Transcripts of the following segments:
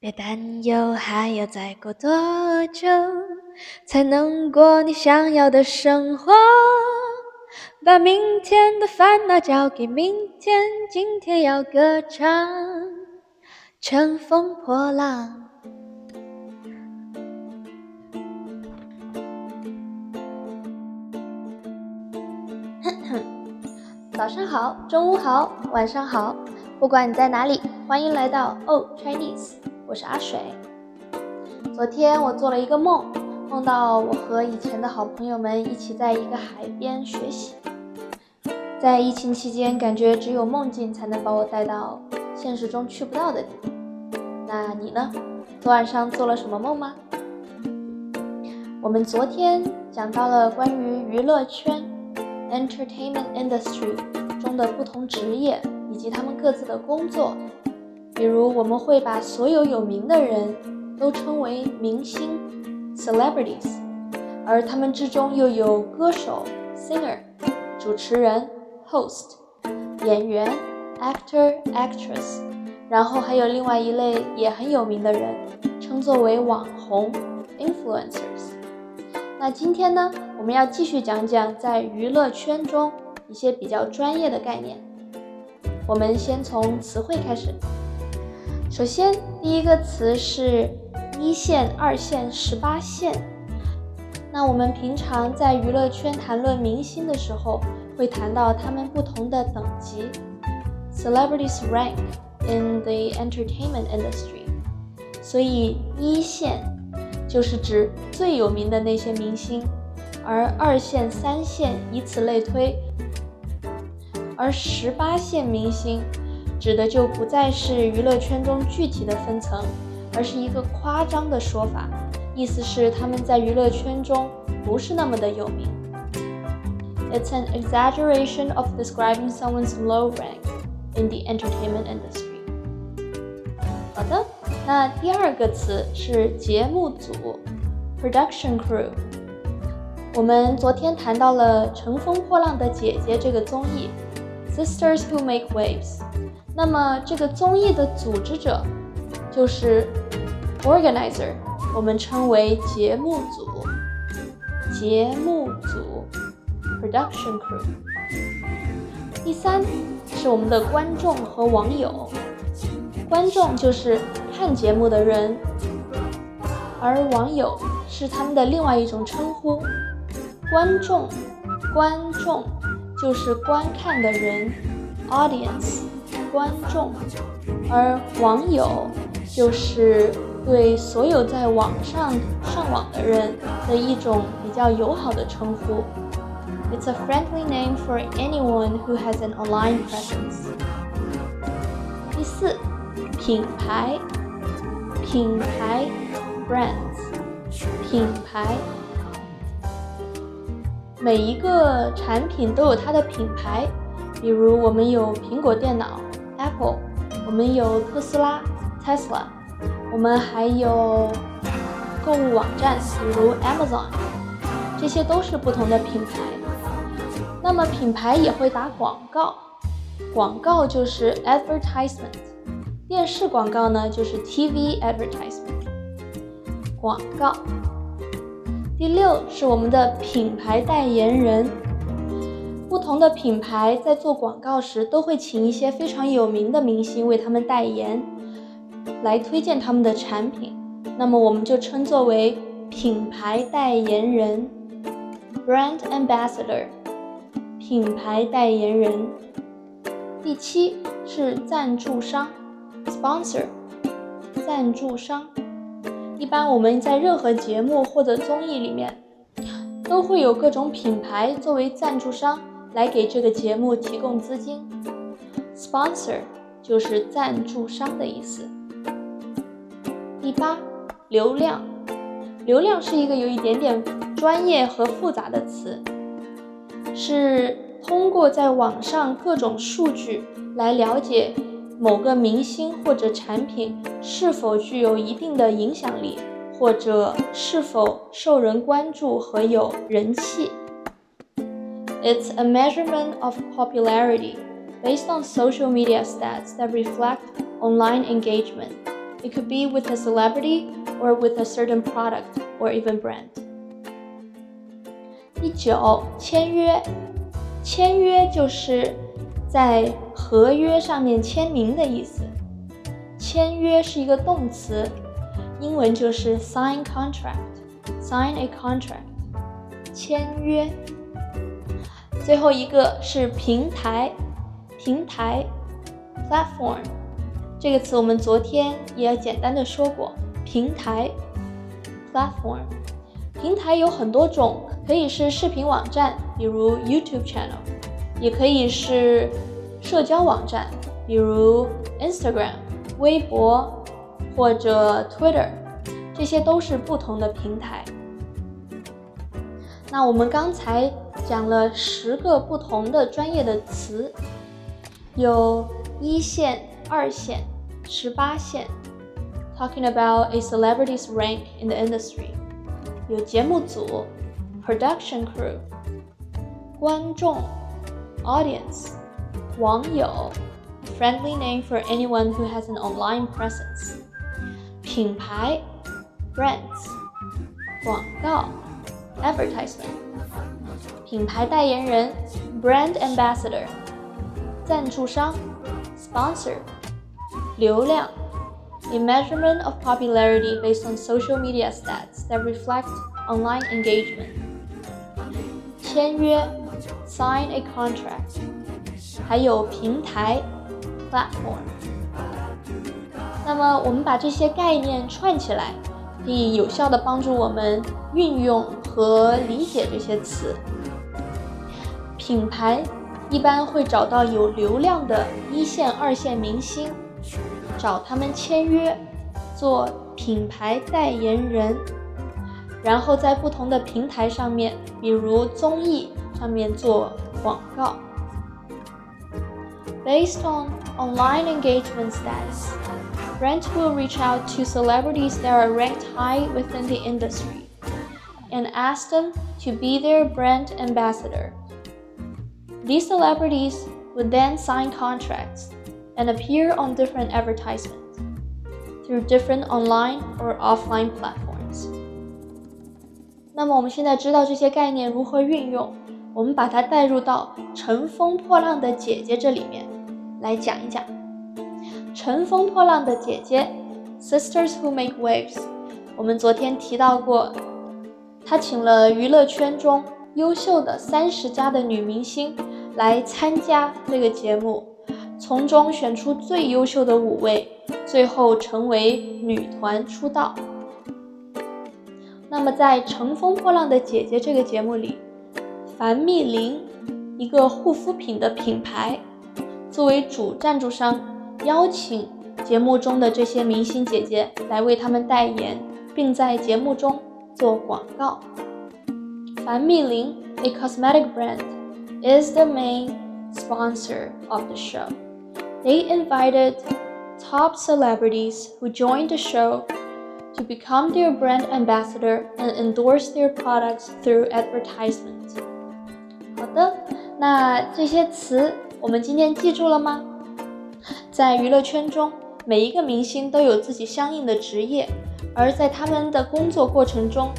别担忧，还要再过多久才能过你想要的生活？把明天的烦恼交给明天，今天要歌唱，乘风破浪。早上好，中午好，晚上好，不管你在哪里，欢迎来到 Oh Chinese。我是阿水。昨天我做了一个梦，梦到我和以前的好朋友们一起在一个海边学习。在疫情期间，感觉只有梦境才能把我带到现实中去不到的地方。那你呢？昨晚上做了什么梦吗？我们昨天讲到了关于娱乐圈 （entertainment industry） 中的不同职业以及他们各自的工作。比如，我们会把所有有名的人都称为明星 （celebrities），而他们之中又有歌手 （singer）、主持人 （host）、演员 （actor, actress），然后还有另外一类也很有名的人，称作为网红 （influencers）。那今天呢，我们要继续讲讲在娱乐圈中一些比较专业的概念。我们先从词汇开始。首先，第一个词是一线、二线、十八线。那我们平常在娱乐圈谈论明星的时候，会谈到他们不同的等级，celebrities rank in the entertainment industry。所以一线就是指最有名的那些明星，而二线、三线以此类推，而十八线明星。指的就不再是娱乐圈中具体的分层，而是一个夸张的说法，意思是他们在娱乐圈中不是那么的有名。It's an exaggeration of describing someone's low rank in the entertainment industry。好的，那第二个词是节目组，production crew。我们昨天谈到了《乘风破浪的姐姐》这个综艺，Sisters Who Make Waves。那么这个综艺的组织者就是 organizer，我们称为节目组。节目组 production crew。第三是我们的观众和网友，观众就是看节目的人，而网友是他们的另外一种称呼。观众，观众就是观看的人，audience。观众，而网友就是对所有在网上上网的人的一种比较友好的称呼。It's a friendly name for anyone who has an online presence。第四，品牌，品牌，brands，品牌，每一个产品都有它的品牌，比如我们有苹果电脑。Apple，我们有特斯拉 Tesla，我们还有购物网站，比如 Amazon，这些都是不同的品牌。那么品牌也会打广告，广告就是 advertisement，电视广告呢就是 TV advertisement。广告。第六是我们的品牌代言人。不同的品牌在做广告时，都会请一些非常有名的明星为他们代言，来推荐他们的产品。那么我们就称作为品牌代言人 （brand ambassador）。品牌代言人。第七是赞助商 （sponsor）。赞助商，一般我们在任何节目或者综艺里面，都会有各种品牌作为赞助商。来给这个节目提供资金，sponsor 就是赞助商的意思。第八，流量，流量是一个有一点点专业和复杂的词，是通过在网上各种数据来了解某个明星或者产品是否具有一定的影响力，或者是否受人关注和有人气。It's a measurement of popularity based on social media stats that reflect online engagement It could be with a celebrity or with a certain product or even brand. 第九，签约。签约就是在合约上面签名的意思。签约是一个动词，英文就是 sign contract，sign a contract，签约。 最后一个是平台，平台 platform 这个词我们昨天也简单的说过，平台 platform，平台有很多种，可以是视频网站，比如 YouTube channel，也可以是社交网站，比如 Instagram。微博或者 Twitter，这些都是不同的平台。那我们刚才讲了十个不同的专业的词，有一线、二线、十八线，talking about a celebrity's rank in the industry。有节目组，production crew，观众，audience，网友。friendly name for anyone who has an online presence. 品牌 brands 广告 advertisement 品牌代言人 brand ambassador 赞助商 sponsor 流量 a measurement of popularity based on social media stats that reflect online engagement 签约 sign a contract 还有平台 platform。那么我们把这些概念串起来，可以有效的帮助我们运用 和理解这些词。品牌一般会找到有流量的一线、二线明星，找他们签约，做品牌代言人，然后在不同的平台上面，比如综艺上面做广告。Based on online engagement status, brands will reach out to celebrities that are ranked high within the industry and ask them to be their brand ambassador. These celebrities would then sign contracts and appear on different advertisements through different online or offline platforms. 那么我们现在知道这些概念如何运用，我们把它带入到《乘风破浪的姐姐》这里面。来讲一讲《乘风破浪的姐姐》（Sisters Who Make Waves）。我们昨天提到过， 他请了娱乐圈中优秀的三十家的女明星来参加这个节目，从中选出最优秀的五位，最后成为女团出道。那么，在《乘风破浪的姐姐》这个节目里，凡蜜林，一个护肤品的品牌。作为主赞助商，邀请节目中的这些明星姐姐来为他们代言，并在节目中做广告。凡蜜林，a cosmetic brand, is the main sponsor of the show. They invited top celebrities who joined the show to become their brand ambassador and endorse their products through advertisement. 好的，那这些词。我们今天记住了吗？在娱乐圈中，每一个明星都有自己相应的职业， 而在他们的工作过程中，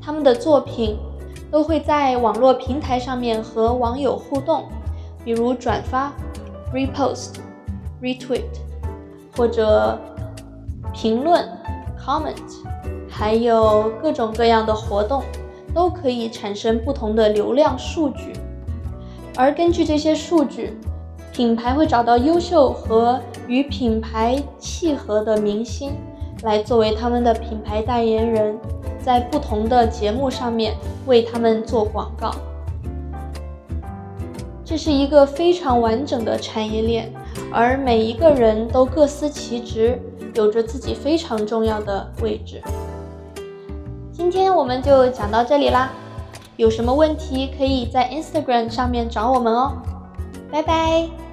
他们的作品都会在网络平台上面和网友互动，比如转发、repost、retweet，或者评论、comment，还有各种各样的活动，都可以产生不同的流量数据。而根据这些数据，品牌会找到优秀和与品牌契合的明星，来作为他们的品牌代言人，在不同的节目上面为他们做广告。这是一个非常完整的产业链，而每一个人都各司其职，有着自己非常重要的位置。今天我们就讲到这里啦。有什么问题可以在 Instagram 上面找我们哦，拜拜。